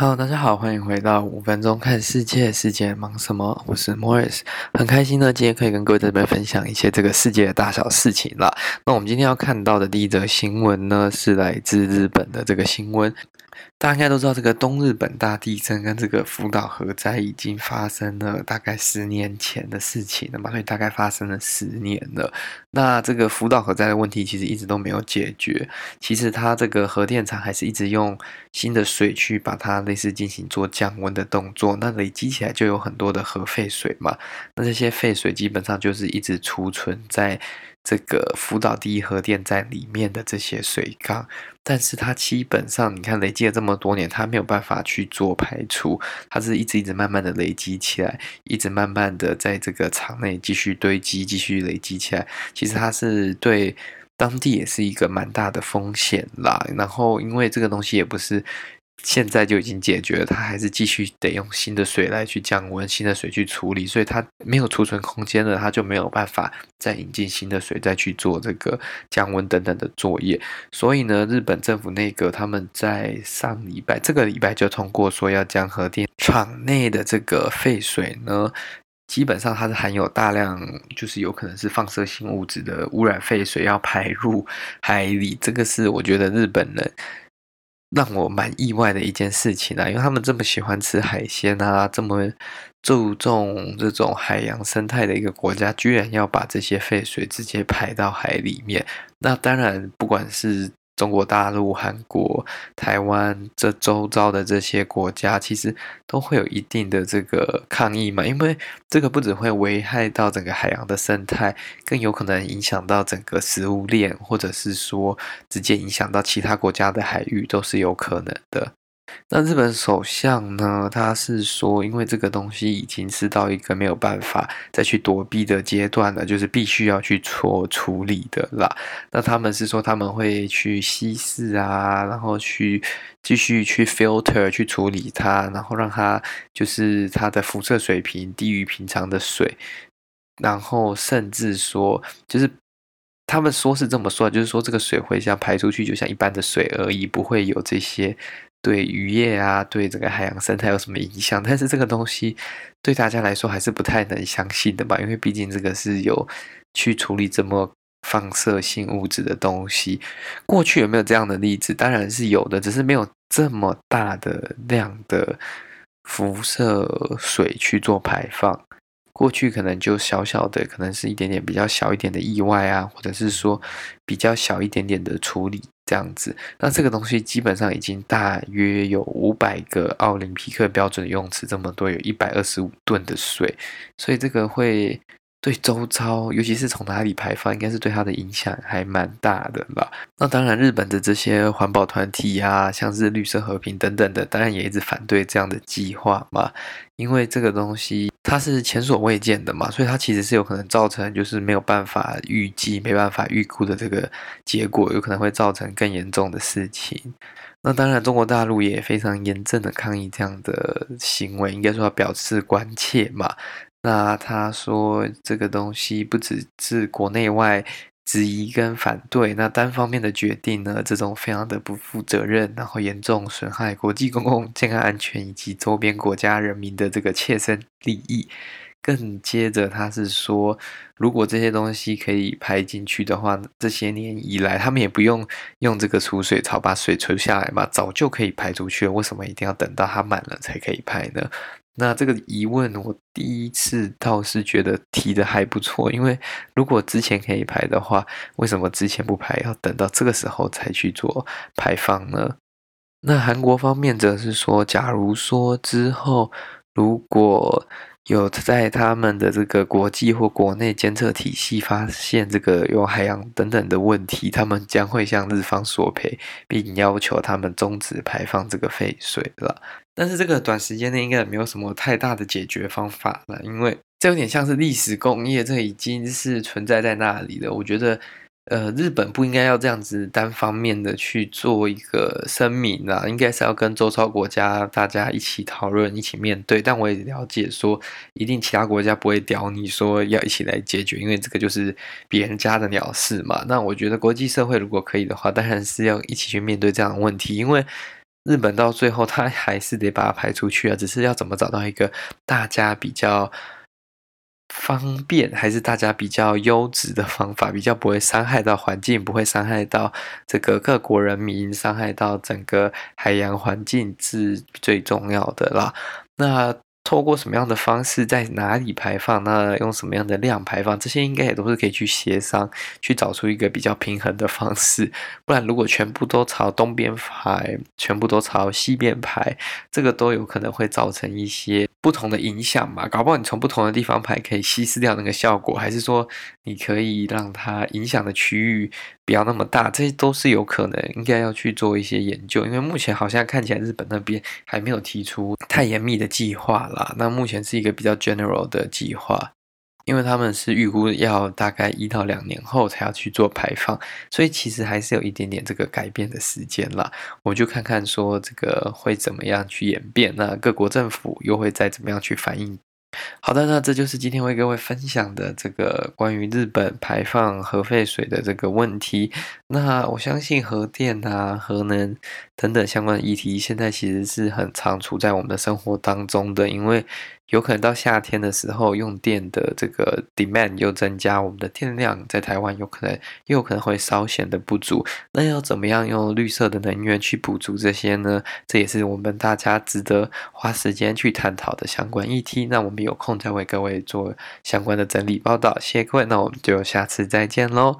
Hello，大家好，欢迎回到五分钟看世界，世界忙什么？我是 Morris，很开心呢，今天可以跟各位这边分享一些这个世界的大小事情啦。那我们今天要看到的第一则新闻呢，是来自日本的这个新闻。大家应该都知道，这个东日本大地震跟这个福岛核灾已经发生了大概十年前的事情了嘛，所以大概发生了十年了。那这个福岛核灾的问题其实一直都没有解决。其实它这个核电厂还是一直用新的水去把它类似进行做降温的动作，那累积起来就有很多的核废水嘛。那这些废水基本上就是一直储存在。这个福岛第一核电站里面的这些水缸，但是它基本上你看累积了这么多年，它没有办法去做排除，它是一直一直慢慢的累积起来，一直慢慢的在这个厂内继续堆积，继续累积起来。其实它是对当地也是一个蛮大的风险啦。然后因为这个东西也不是。现在就已经解决了，它还是继续得用新的水来去降温，新的水去处理，所以它没有储存空间了，它就没有办法再引进新的水再去做这个降温等等的作业。所以呢，日本政府内阁他们在上礼拜这个礼拜就通过说要将核电厂内的这个废水呢，基本上它是含有大量就是有可能是放射性物质的污染废水要排入海里，这个是我觉得日本人。让我蛮意外的一件事情啊，因为他们这么喜欢吃海鲜啊，这么注重这种海洋生态的一个国家，居然要把这些废水直接排到海里面。那当然，不管是。中国大陆、韩国、台湾这周遭的这些国家，其实都会有一定的这个抗议嘛，因为这个不只会危害到整个海洋的生态，更有可能影响到整个食物链，或者是说直接影响到其他国家的海域，都是有可能的。那日本首相呢，他是说，因为这个东西已经是到一个没有办法再去躲避的阶段了，就是必须要去做处理的啦。那他们是说他们会去稀释啊，然后去继续去 filter 去处理它，然后让它就是它的辐射水平低于平常的水，然后甚至说就是他们说是这么说，就是说这个水会像排出去，就像一般的水而已，不会有这些。对渔业啊，对这个海洋生态有什么影响？但是这个东西对大家来说还是不太能相信的吧，因为毕竟这个是有去处理这么放射性物质的东西。过去有没有这样的例子？当然是有的，只是没有这么大的量的辐射水去做排放。过去可能就小小的，可能是一点点比较小一点的意外啊，或者是说比较小一点点的处理这样子。那这个东西基本上已经大约有五百个奥林匹克标准的游泳池这么多，有一百二十五吨的水，所以这个会。对周遭，尤其是从哪里排放，应该是对它的影响还蛮大的吧。那当然，日本的这些环保团体啊，像是绿色和平等等的，当然也一直反对这样的计划嘛。因为这个东西它是前所未见的嘛，所以它其实是有可能造成就是没有办法预计、没办法预估的这个结果，有可能会造成更严重的事情。那当然，中国大陆也非常严正的抗议这样的行为，应该说要表示关切嘛。那他说这个东西不只是国内外质疑跟反对，那单方面的决定呢，这种非常的不负责任，然后严重损害国际公共健康安全以及周边国家人民的这个切身利益。更接着他是说，如果这些东西可以排进去的话，这些年以来他们也不用用这个储水槽把水存下来嘛，早就可以排出去了。为什么一定要等到它满了才可以排呢？那这个疑问，我第一次倒是觉得提的还不错，因为如果之前可以排的话，为什么之前不排，要等到这个时候才去做排放呢？那韩国方面则是说，假如说之后如果有在他们的这个国际或国内监测体系发现这个有海洋等等的问题，他们将会向日方索赔，并要求他们终止排放这个废水了。但是这个短时间内应该也没有什么太大的解决方法了，因为这有点像是历史工业，这已经是存在在那里了。我觉得。呃，日本不应该要这样子单方面的去做一个声明啊，应该是要跟周遭国家大家一起讨论、一起面对。但我也了解说，一定其他国家不会屌你说要一起来解决，因为这个就是别人家的鸟事嘛。那我觉得国际社会如果可以的话，当然是要一起去面对这样的问题，因为。日本到最后他还是得把它排出去啊，只是要怎么找到一个大家比较方便，还是大家比较优质的方法，比较不会伤害到环境，不会伤害到这个各国人民，伤害到整个海洋环境是最重要的啦。那。透过什么样的方式，在哪里排放？那用什么样的量排放？这些应该也都是可以去协商，去找出一个比较平衡的方式。不然，如果全部都朝东边排，全部都朝西边排，这个都有可能会造成一些不同的影响嘛。搞不好你从不同的地方排，可以稀释掉那个效果，还是说你可以让它影响的区域不要那么大？这些都是有可能，应该要去做一些研究。因为目前好像看起来日本那边还没有提出太严密的计划了。啊，那目前是一个比较 general 的计划，因为他们是预估要大概一到两年后才要去做排放，所以其实还是有一点点这个改变的时间啦。我就看看说这个会怎么样去演变，那各国政府又会再怎么样去反应。好的，那这就是今天为各位分享的这个关于日本排放核废水的这个问题。那我相信核电啊、核能等等相关的议题，现在其实是很常处在我们的生活当中的，因为。有可能到夏天的时候，用电的这个 demand 又增加，我们的电量在台湾有可能又可能会稍显的不足。那要怎么样用绿色的能源去补足这些呢？这也是我们大家值得花时间去探讨的相关议题。那我们有空再为各位做相关的整理报道。谢谢各位，那我们就下次再见喽。